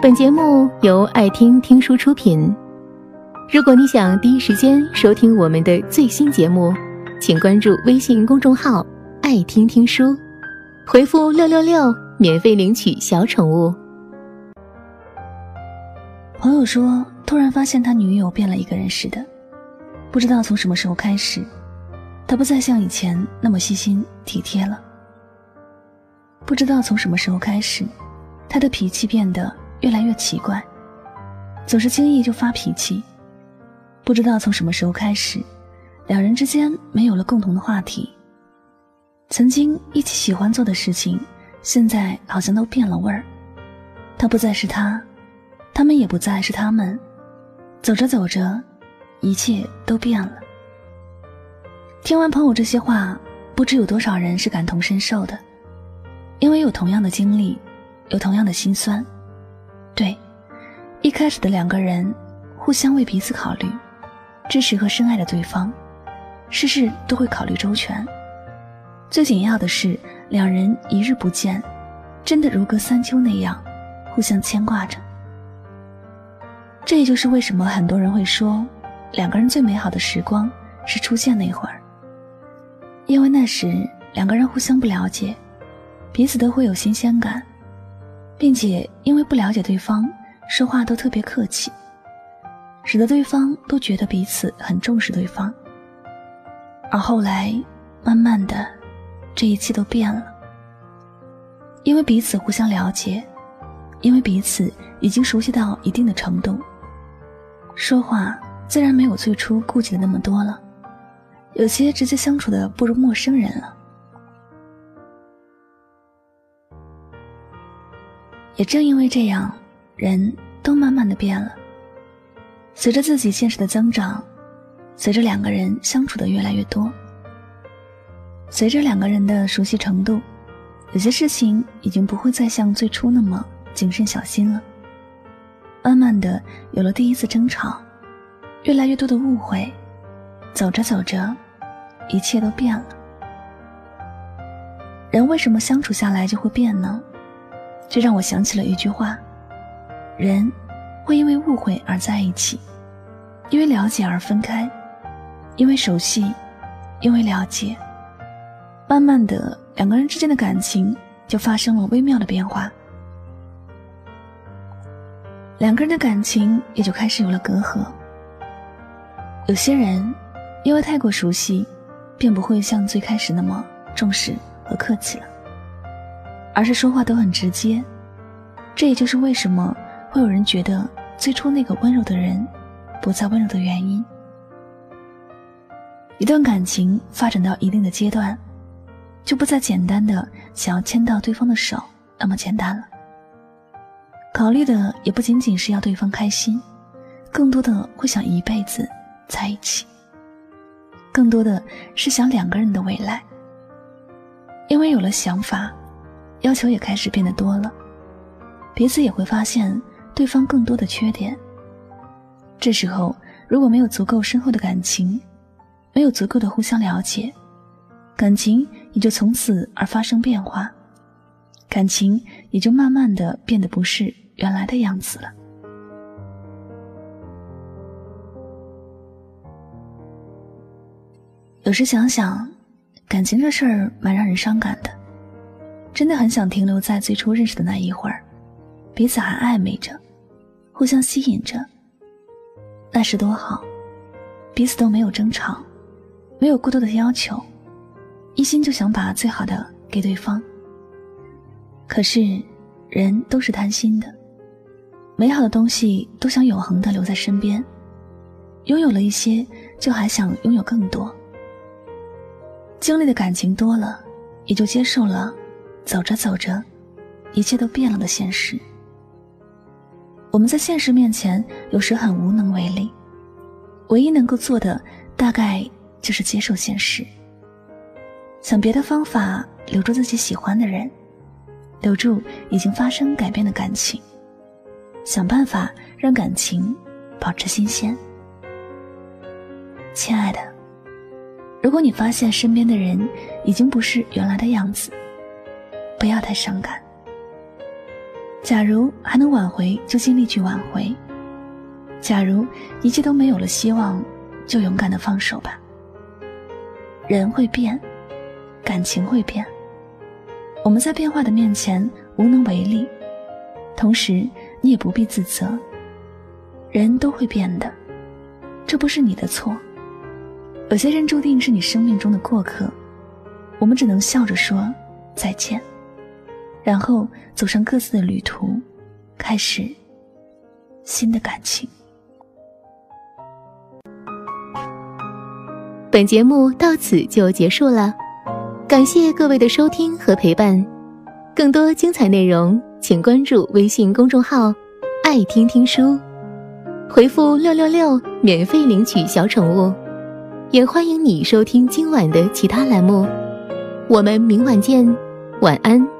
本节目由爱听听书出品。如果你想第一时间收听我们的最新节目，请关注微信公众号“爱听听书”，回复“六六六”免费领取小宠物。朋友说，突然发现他女友变了一个人似的，不知道从什么时候开始，他不再像以前那么细心体贴了。不知道从什么时候开始，他的脾气变得越来越奇怪，总是轻易就发脾气。不知道从什么时候开始，两人之间没有了共同的话题。曾经一起喜欢做的事情，现在好像都变了味儿。他不再是他，他们也不再是他们。走着走着，一切都变了。听完朋友这些话，不知有多少人是感同身受的。因为有同样的经历，有同样的心酸。一开始的两个人互相为彼此考虑，支持和深爱着对方，事事都会考虑周全。最紧要的是，两人一日不见，真的如隔三秋那样，互相牵挂着。这也就是为什么很多人会说，两个人最美好的时光是出现那会儿，因为那时两个人互相不了解。彼此都会有新鲜感，并且因为不了解对方，说话都特别客气，使得对方都觉得彼此很重视对方。而后来，慢慢的，这一切都变了。因为彼此互相了解，因为彼此已经熟悉到一定的程度，说话自然没有最初顾忌的那么多了，有些直接相处的不如陌生人了。也正因为这样，人都慢慢的变了。随着自己见识的增长，随着两个人相处的越来越多，随着两个人的熟悉程度，有些事情已经不会再像最初那么谨慎小心了。慢慢的，有了第一次争吵，越来越多的误会，走着走着，一切都变了。人为什么相处下来就会变呢？这让我想起了一句话：人会因为误会而在一起，因为了解而分开，因为熟悉，因为了解，慢慢的，两个人之间的感情就发生了微妙的变化，两个人的感情也就开始有了隔阂。有些人因为太过熟悉，便不会像最开始那么重视和客气了。而是说话都很直接，这也就是为什么会有人觉得最初那个温柔的人不再温柔的原因。一段感情发展到一定的阶段，就不再简单的想要牵到对方的手那么简单了。考虑的也不仅仅是要对方开心，更多的会想一辈子在一起，更多的是想两个人的未来。因为有了想法。要求也开始变得多了，彼此也会发现对方更多的缺点。这时候，如果没有足够深厚的感情，没有足够的互相了解，感情也就从此而发生变化，感情也就慢慢的变得不是原来的样子了。有时想想，感情这事儿蛮让人伤感的。真的很想停留在最初认识的那一会儿，彼此还暧昧着，互相吸引着。那时多好，彼此都没有争吵，没有过多的要求，一心就想把最好的给对方。可是，人都是贪心的，美好的东西都想永恒的留在身边，拥有了一些，就还想拥有更多。经历的感情多了，也就接受了。走着走着，一切都变了的现实。我们在现实面前有时很无能为力，唯一能够做的大概就是接受现实，想别的方法留住自己喜欢的人，留住已经发生改变的感情，想办法让感情保持新鲜。亲爱的，如果你发现身边的人已经不是原来的样子，不要太伤感，假如还能挽回，就尽力去挽回；假如一切都没有了希望，就勇敢的放手吧。人会变，感情会变，我们在变化的面前无能为力，同时你也不必自责。人都会变的，这不是你的错。有些人注定是你生命中的过客，我们只能笑着说再见，然后走上各自的旅途，开始新的感情。本节目到此就结束了，感谢各位的收听和陪伴。更多精彩内容，请关注微信公众号“爱听听书”，回复“六六六”免费领取小宠物。也欢迎你收听今晚的其他栏目。我们明晚见，晚安。